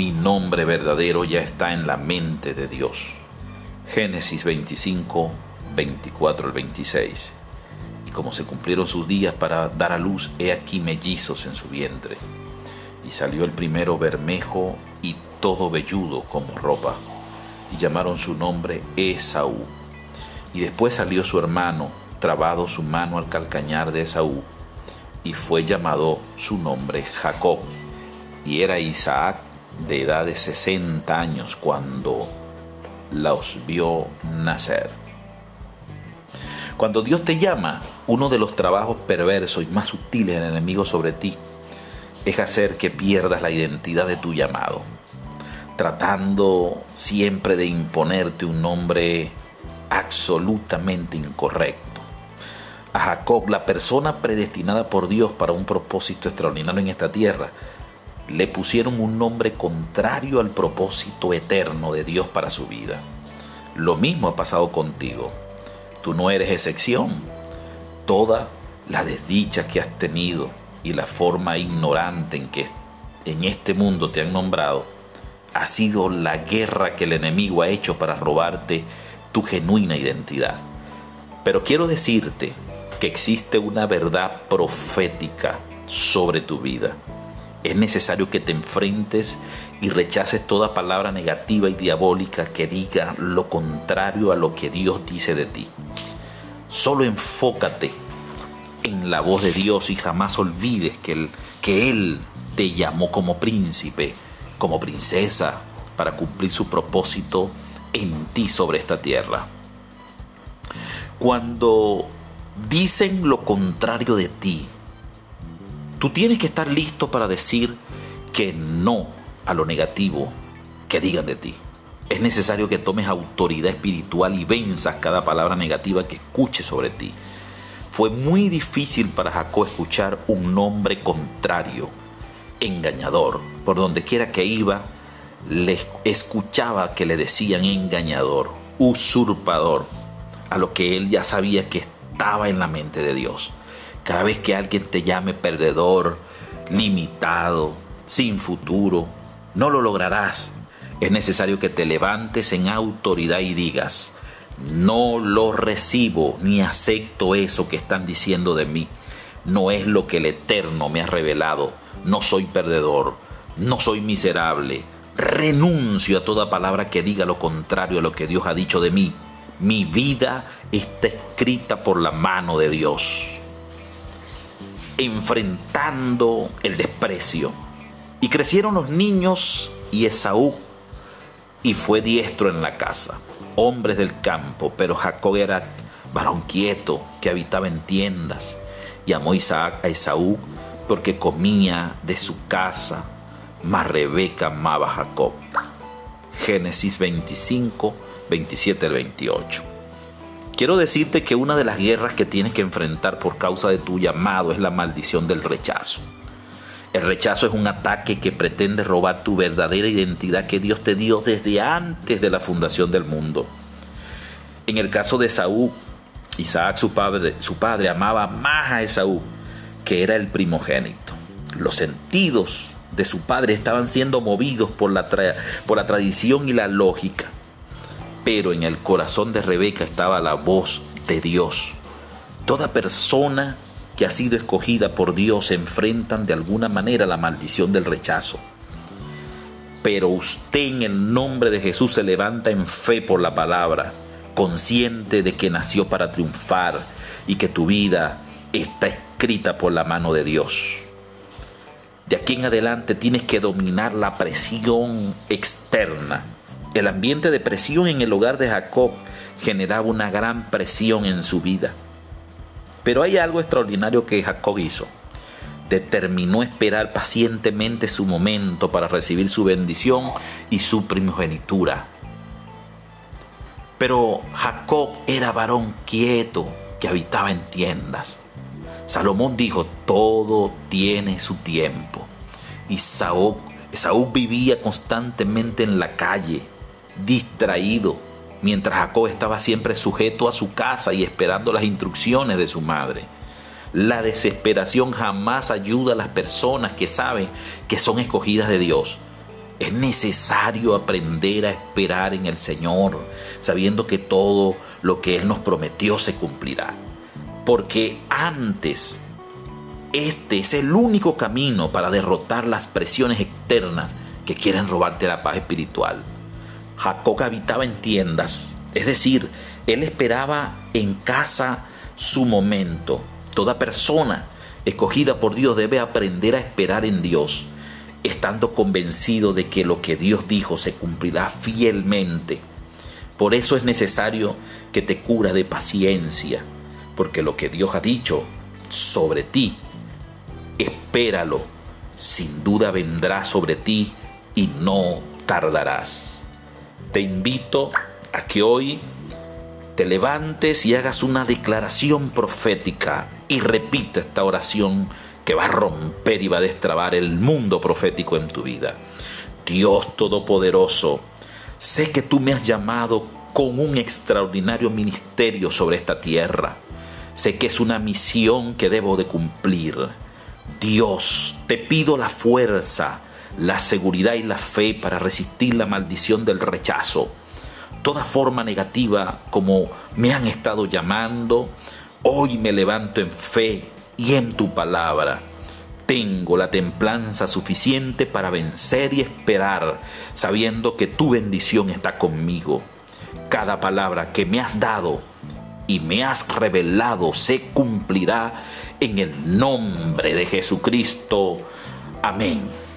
mi nombre verdadero ya está en la mente de Dios. Génesis 25, 24 al 26. Y como se cumplieron sus días para dar a luz, he aquí mellizos en su vientre. Y salió el primero bermejo y todo velludo como ropa. Y llamaron su nombre Esaú. Y después salió su hermano, trabado su mano al calcañar de Esaú, y fue llamado su nombre Jacob. Y era Isaac de edad de 60 años cuando los vio nacer. Cuando Dios te llama, uno de los trabajos perversos y más sutiles del enemigo sobre ti es hacer que pierdas la identidad de tu llamado, tratando siempre de imponerte un nombre absolutamente incorrecto. A Jacob, la persona predestinada por Dios para un propósito extraordinario en esta tierra, le pusieron un nombre contrario al propósito eterno de Dios para su vida. Lo mismo ha pasado contigo. Tú no eres excepción. Toda la desdicha que has tenido y la forma ignorante en que en este mundo te han nombrado ha sido la guerra que el enemigo ha hecho para robarte tu genuina identidad. Pero quiero decirte que existe una verdad profética sobre tu vida es necesario que te enfrentes y rechaces toda palabra negativa y diabólica que diga lo contrario a lo que Dios dice de ti. Solo enfócate en la voz de Dios y jamás olvides que Él, que Él te llamó como príncipe, como princesa, para cumplir su propósito en ti sobre esta tierra. Cuando dicen lo contrario de ti, Tú tienes que estar listo para decir que no a lo negativo que digan de ti. Es necesario que tomes autoridad espiritual y venzas cada palabra negativa que escuche sobre ti. Fue muy difícil para Jacob escuchar un nombre contrario, engañador. Por donde quiera que iba, le escuchaba que le decían engañador, usurpador, a lo que él ya sabía que estaba en la mente de Dios. Cada vez que alguien te llame perdedor, limitado, sin futuro, no lo lograrás. Es necesario que te levantes en autoridad y digas, no lo recibo ni acepto eso que están diciendo de mí. No es lo que el Eterno me ha revelado. No soy perdedor, no soy miserable. Renuncio a toda palabra que diga lo contrario a lo que Dios ha dicho de mí. Mi vida está escrita por la mano de Dios enfrentando el desprecio. Y crecieron los niños y Esaú, y fue diestro en la casa, hombres del campo, pero Jacob era varón quieto que habitaba en tiendas, y amó Isaac a Esaú porque comía de su casa, mas Rebeca amaba a Jacob. Génesis 25, 27 al 28. Quiero decirte que una de las guerras que tienes que enfrentar por causa de tu llamado es la maldición del rechazo. El rechazo es un ataque que pretende robar tu verdadera identidad que Dios te dio desde antes de la fundación del mundo. En el caso de Esaú, Isaac, su padre, su padre amaba más a Esaú, que era el primogénito. Los sentidos de su padre estaban siendo movidos por la, por la tradición y la lógica pero en el corazón de Rebeca estaba la voz de Dios. Toda persona que ha sido escogida por Dios se enfrentan de alguna manera la maldición del rechazo. Pero usted en el nombre de Jesús se levanta en fe por la palabra, consciente de que nació para triunfar y que tu vida está escrita por la mano de Dios. De aquí en adelante tienes que dominar la presión externa el ambiente de presión en el hogar de Jacob generaba una gran presión en su vida. Pero hay algo extraordinario que Jacob hizo. Determinó esperar pacientemente su momento para recibir su bendición y su primogenitura. Pero Jacob era varón quieto que habitaba en tiendas. Salomón dijo, todo tiene su tiempo. Y Saúl, Saúl vivía constantemente en la calle, distraído, mientras Jacob estaba siempre sujeto a su casa y esperando las instrucciones de su madre. La desesperación jamás ayuda a las personas que saben que son escogidas de Dios. Es necesario aprender a esperar en el Señor, sabiendo que todo lo que Él nos prometió se cumplirá. Porque antes, este es el único camino para derrotar las presiones externas que quieren robarte la paz espiritual. Jacob habitaba en tiendas, es decir, él esperaba en casa su momento. Toda persona escogida por Dios debe aprender a esperar en Dios estando convencido de que lo que Dios dijo se cumplirá fielmente. Por eso es necesario que te cura de paciencia, porque lo que Dios ha dicho sobre ti, espéralo, sin duda vendrá sobre ti y no tardarás. Te invito a que hoy te levantes y hagas una declaración profética y repita esta oración que va a romper y va a destrabar el mundo profético en tu vida. Dios Todopoderoso, sé que tú me has llamado con un extraordinario ministerio sobre esta tierra. Sé que es una misión que debo de cumplir. Dios, te pido la fuerza, la seguridad y la fe para resistir la maldición del rechazo. Toda forma negativa como me han estado llamando, hoy me levanto en fe y en tu palabra. Tengo la templanza suficiente para vencer y esperar, sabiendo que tu bendición está conmigo. Cada palabra que me has dado y me has revelado se cumplirá en el nombre de Jesucristo. Amén.